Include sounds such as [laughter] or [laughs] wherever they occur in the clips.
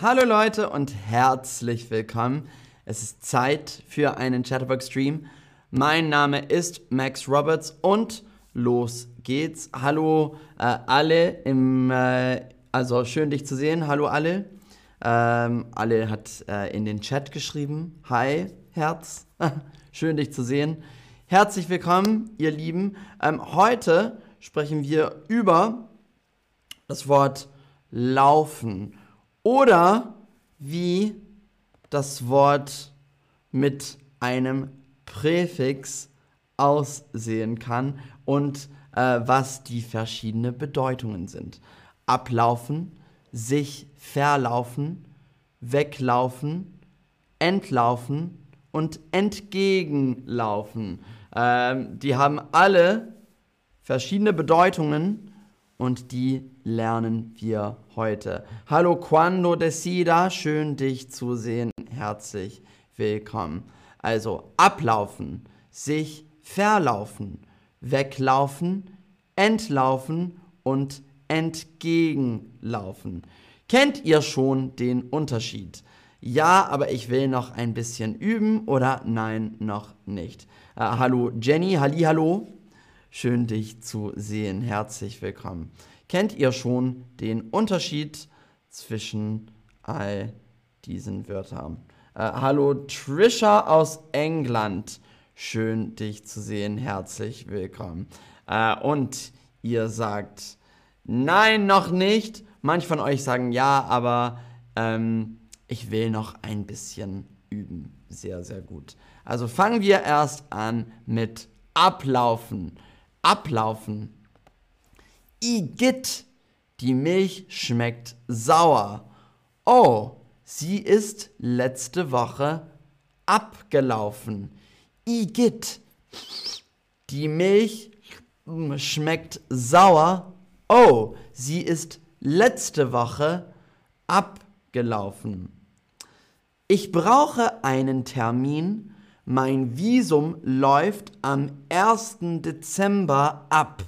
Hallo Leute und herzlich willkommen. Es ist Zeit für einen Chatterbox Stream. Mein Name ist Max Roberts und los geht's. Hallo äh, alle im, äh, also schön dich zu sehen. Hallo alle. Ähm, alle hat äh, in den Chat geschrieben. Hi, Herz. [laughs] schön dich zu sehen. Herzlich willkommen, ihr Lieben. Ähm, heute sprechen wir über das Wort laufen oder wie das Wort mit einem Präfix aussehen kann und äh, was die verschiedenen Bedeutungen sind. Ablaufen, sich verlaufen, weglaufen, entlaufen und entgegenlaufen. Ähm, die haben alle verschiedene Bedeutungen und die lernen wir heute. Hallo Quando Decida, schön dich zu sehen, herzlich willkommen. Also ablaufen, sich verlaufen, weglaufen, entlaufen und entgegenlaufen. Kennt ihr schon den Unterschied? Ja, aber ich will noch ein bisschen üben oder nein, noch nicht. Äh, hallo Jenny, halli, hallo. Schön dich zu sehen. Herzlich willkommen. Kennt ihr schon den Unterschied zwischen all diesen Wörtern? Äh, hallo Trisha aus England. Schön dich zu sehen. Herzlich willkommen. Äh, und ihr sagt, nein, noch nicht. Manche von euch sagen ja, aber ähm, ich will noch ein bisschen üben. Sehr, sehr gut. Also fangen wir erst an mit ablaufen. Ablaufen. Igitt, die Milch schmeckt sauer. Oh, sie ist letzte Woche abgelaufen. Igitt, die Milch schmeckt sauer. Oh, sie ist letzte Woche abgelaufen. Ich brauche einen Termin. Mein Visum läuft am 1. Dezember ab.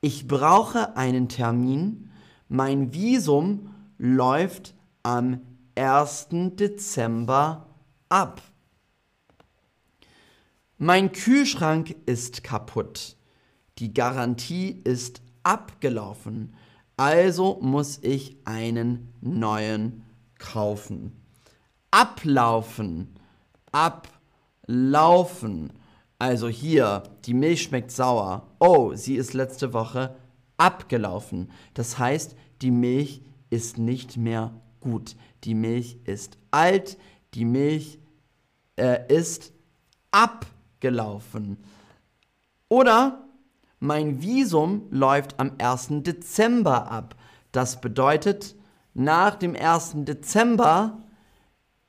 Ich brauche einen Termin. Mein Visum läuft am 1. Dezember ab. Mein Kühlschrank ist kaputt. Die Garantie ist abgelaufen. Also muss ich einen neuen kaufen. Ablaufen. Ablaufen. Also hier, die Milch schmeckt sauer. Oh, sie ist letzte Woche abgelaufen. Das heißt, die Milch ist nicht mehr gut. Die Milch ist alt. Die Milch äh, ist abgelaufen gelaufen. Oder mein Visum läuft am 1. Dezember ab. Das bedeutet, nach dem 1. Dezember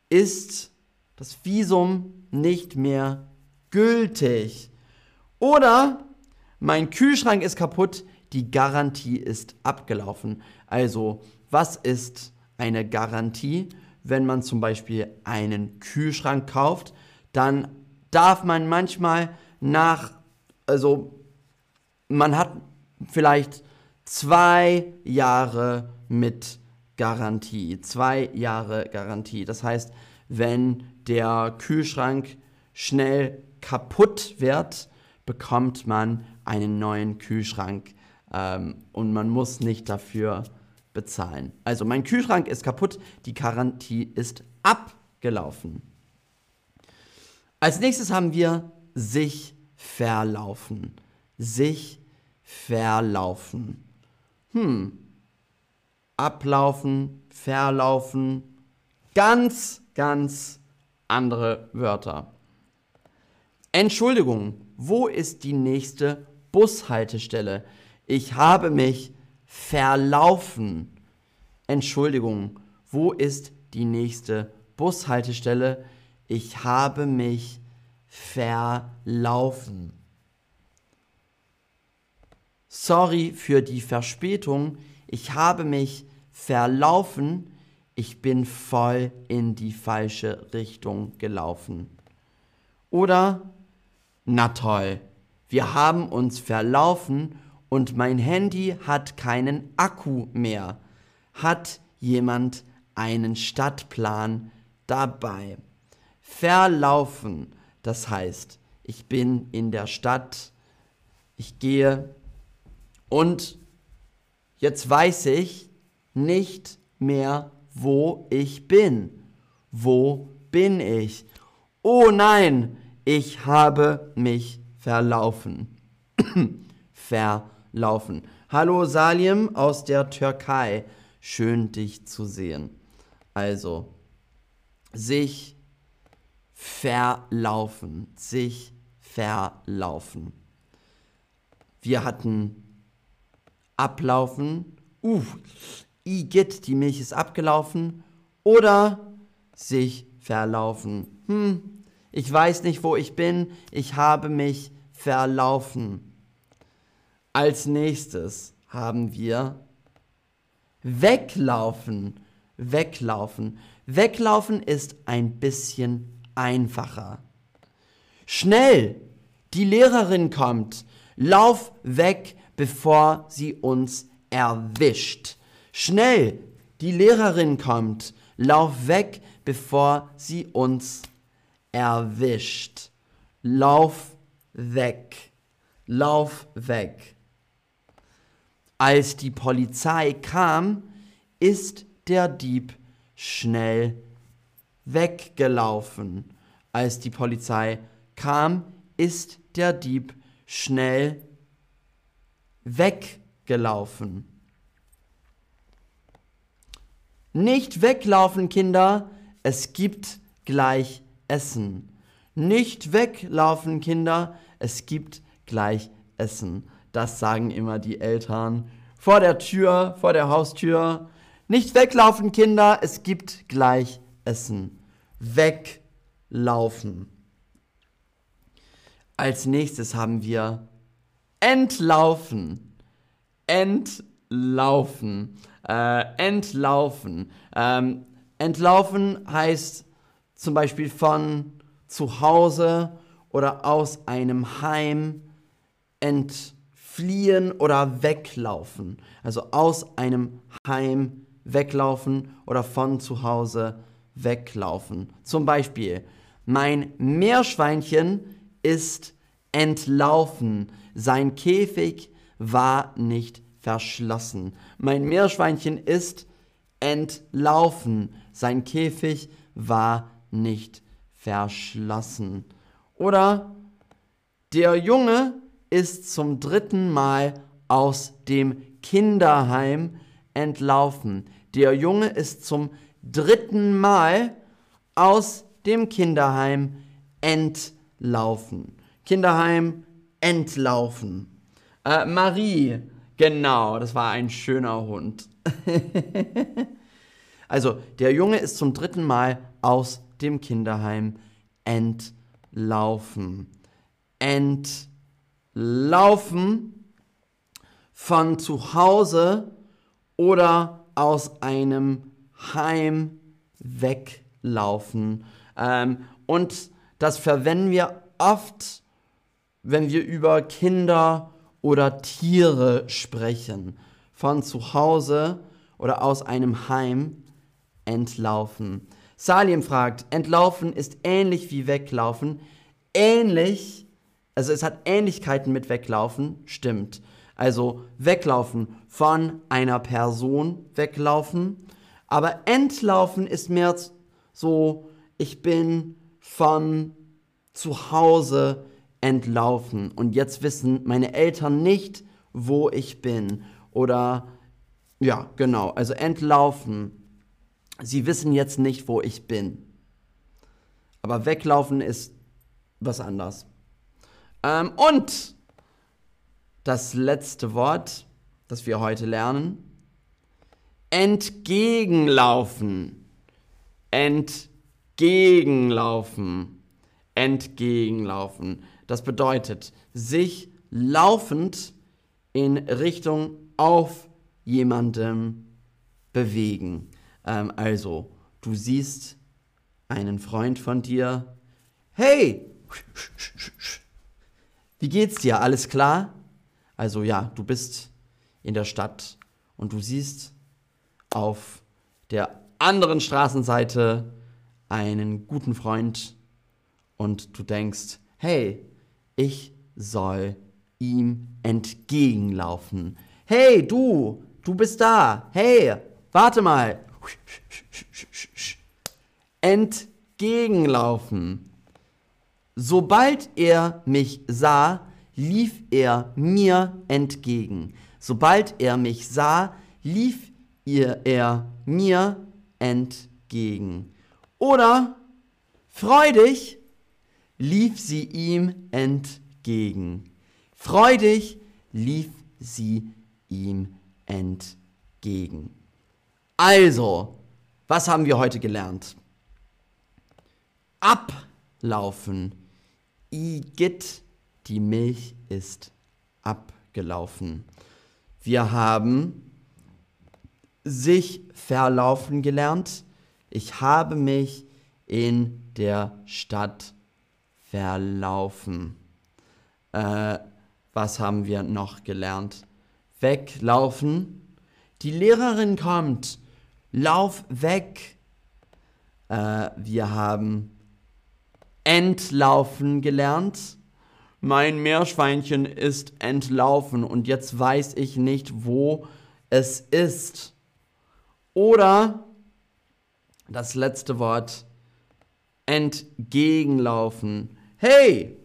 ist das Visum nicht mehr gültig. Oder mein Kühlschrank ist kaputt, die Garantie ist abgelaufen. Also, was ist eine Garantie? Wenn man zum Beispiel einen Kühlschrank kauft, dann darf man manchmal nach, also man hat vielleicht zwei Jahre mit Garantie. Zwei Jahre Garantie. Das heißt, wenn der Kühlschrank schnell kaputt wird, bekommt man einen neuen Kühlschrank ähm, und man muss nicht dafür bezahlen. Also mein Kühlschrank ist kaputt, die Garantie ist abgelaufen. Als nächstes haben wir sich verlaufen. Sich verlaufen. Hm. Ablaufen, verlaufen. Ganz, ganz andere Wörter. Entschuldigung, wo ist die nächste Bushaltestelle? Ich habe mich verlaufen. Entschuldigung, wo ist die nächste Bushaltestelle? ich habe mich verlaufen. Sorry für die Verspätung, ich habe mich verlaufen, ich bin voll in die falsche Richtung gelaufen. Oder, na toll, wir haben uns verlaufen und mein Handy hat keinen Akku mehr. Hat jemand einen Stadtplan dabei. Verlaufen, das heißt, ich bin in der Stadt, ich gehe und jetzt weiß ich nicht mehr, wo ich bin. Wo bin ich? Oh nein, ich habe mich verlaufen. [clears throat] verlaufen. Hallo Salim aus der Türkei. Schön dich zu sehen. Also, sich verlaufen, sich verlaufen. Wir hatten ablaufen, uh, Igitt, die Milch ist abgelaufen, oder sich verlaufen. Hm, ich weiß nicht, wo ich bin, ich habe mich verlaufen. Als nächstes haben wir weglaufen, weglaufen. Weglaufen ist ein bisschen einfacher. Schnell, die Lehrerin kommt. Lauf weg, bevor sie uns erwischt. Schnell, die Lehrerin kommt. Lauf weg, bevor sie uns erwischt. Lauf weg. Lauf weg. Als die Polizei kam, ist der Dieb schnell weggelaufen. Als die Polizei kam, ist der Dieb schnell weggelaufen. Nicht weglaufen, Kinder, es gibt gleich Essen. Nicht weglaufen, Kinder, es gibt gleich Essen. Das sagen immer die Eltern. Vor der Tür, vor der Haustür. Nicht weglaufen, Kinder, es gibt gleich Essen. Weglaufen. Als nächstes haben wir entlaufen. Entlaufen. Äh, entlaufen. Ähm, entlaufen heißt zum Beispiel von zu Hause oder aus einem Heim entfliehen oder weglaufen. Also aus einem Heim weglaufen oder von zu Hause weglaufen. Zum Beispiel, mein Meerschweinchen ist entlaufen. Sein Käfig war nicht verschlossen. Mein Meerschweinchen ist entlaufen. Sein Käfig war nicht verschlossen. Oder der Junge ist zum dritten Mal aus dem Kinderheim entlaufen. Der Junge ist zum dritten Mal aus dem Kinderheim entlaufen. Kinderheim entlaufen. Äh, Marie, genau, das war ein schöner Hund. [laughs] also, der Junge ist zum dritten Mal aus dem Kinderheim entlaufen. Entlaufen von zu Hause oder aus einem Heim weglaufen. Ähm, und das verwenden wir oft, wenn wir über Kinder oder Tiere sprechen. Von zu Hause oder aus einem Heim entlaufen. Salim fragt, entlaufen ist ähnlich wie weglaufen. Ähnlich, also es hat Ähnlichkeiten mit weglaufen, stimmt. Also weglaufen von einer Person weglaufen. Aber entlaufen ist mehr so, ich bin von zu Hause entlaufen und jetzt wissen meine Eltern nicht, wo ich bin. Oder ja, genau, also entlaufen. Sie wissen jetzt nicht, wo ich bin. Aber weglaufen ist was anderes. Ähm, und das letzte Wort, das wir heute lernen. Entgegenlaufen. Entgegenlaufen. Entgegenlaufen. Das bedeutet, sich laufend in Richtung auf jemandem bewegen. Ähm, also, du siehst einen Freund von dir. Hey! Wie geht's dir? Alles klar? Also ja, du bist in der Stadt und du siehst auf der anderen Straßenseite einen guten Freund und du denkst, hey, ich soll ihm entgegenlaufen. Hey, du, du bist da. Hey, warte mal. Entgegenlaufen. Sobald er mich sah, lief er mir entgegen. Sobald er mich sah, lief er mir entgegen. Oder freudig lief sie ihm entgegen. Freudig lief sie ihm entgegen. Also, was haben wir heute gelernt? Ablaufen. Igitt, die Milch ist abgelaufen. Wir haben sich verlaufen gelernt. Ich habe mich in der Stadt verlaufen. Äh, was haben wir noch gelernt? Weglaufen. Die Lehrerin kommt. Lauf weg. Äh, wir haben entlaufen gelernt. Mein Meerschweinchen ist entlaufen und jetzt weiß ich nicht, wo es ist. Oder das letzte Wort entgegenlaufen. Hey!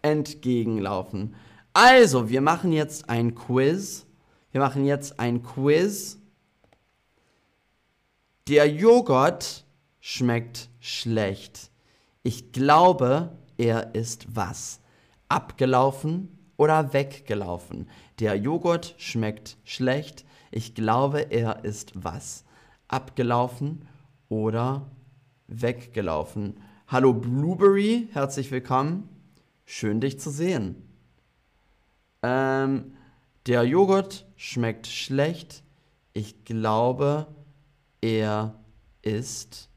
Entgegenlaufen. Also, wir machen jetzt ein Quiz. Wir machen jetzt ein Quiz. Der Joghurt schmeckt schlecht. Ich glaube, er ist was? Abgelaufen oder weggelaufen? Der Joghurt schmeckt schlecht. Ich glaube, er ist was? Abgelaufen oder weggelaufen? Hallo Blueberry, herzlich willkommen. Schön dich zu sehen. Ähm, der Joghurt schmeckt schlecht. Ich glaube, er ist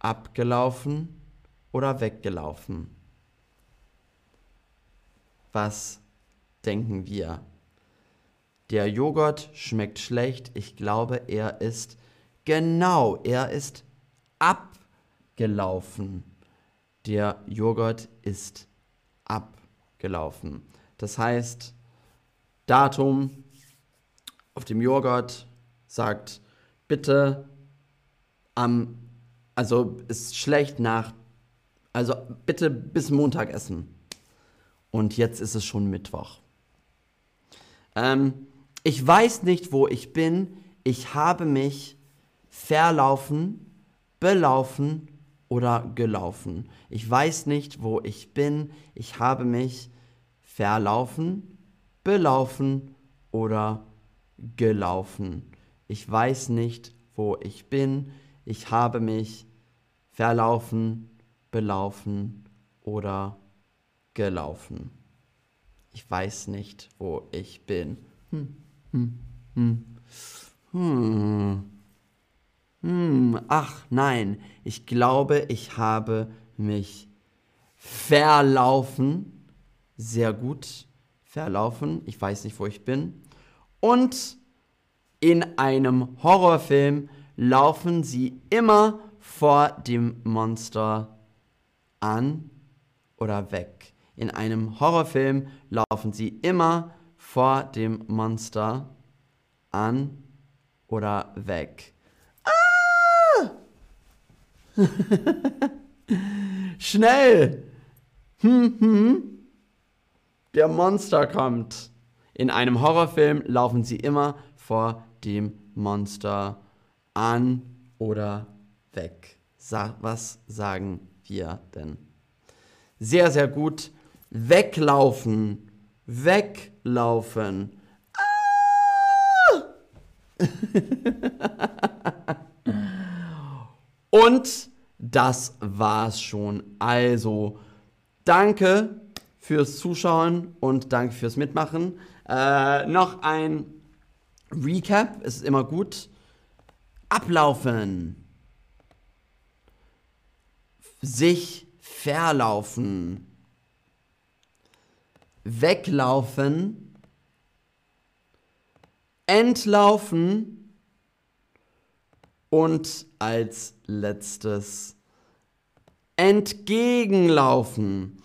abgelaufen oder weggelaufen? Was denken wir? Der Joghurt schmeckt schlecht. Ich glaube, er ist genau, er ist abgelaufen. Der Joghurt ist abgelaufen. Das heißt, Datum auf dem Joghurt sagt bitte am, also ist schlecht nach also bitte bis Montag essen. Und jetzt ist es schon Mittwoch. Ähm, ich weiß nicht, wo ich bin. Ich habe mich verlaufen, belaufen oder gelaufen. Ich weiß nicht, wo ich bin. Ich habe mich verlaufen, belaufen oder gelaufen. Ich weiß nicht, wo ich bin. Ich habe mich verlaufen, belaufen oder gelaufen. Ich weiß nicht, wo ich bin. Hm, hm, hm. Hm. Ach nein, ich glaube, ich habe mich verlaufen. Sehr gut. Verlaufen. Ich weiß nicht, wo ich bin. Und in einem Horrorfilm laufen sie immer vor dem Monster an oder weg. In einem Horrorfilm laufen sie immer vor dem Monster an oder weg. [laughs] Schnell! Hm, hm. Der Monster kommt. In einem Horrorfilm laufen sie immer vor dem Monster an oder weg. Sa was sagen wir denn? Sehr, sehr gut. Weglaufen. Weglaufen. Ah! [laughs] Und das war's schon. Also, danke fürs Zuschauen und danke fürs Mitmachen. Äh, noch ein Recap, es ist immer gut. Ablaufen sich verlaufen, weglaufen, entlaufen Und als letztes entgegenlaufen.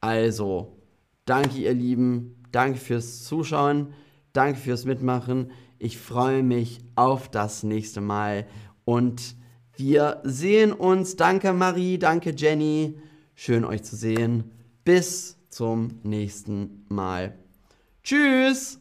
Also, danke ihr Lieben, danke fürs Zuschauen, danke fürs Mitmachen. Ich freue mich auf das nächste Mal und wir sehen uns. Danke Marie, danke Jenny. Schön euch zu sehen. Bis zum nächsten Mal. Tschüss.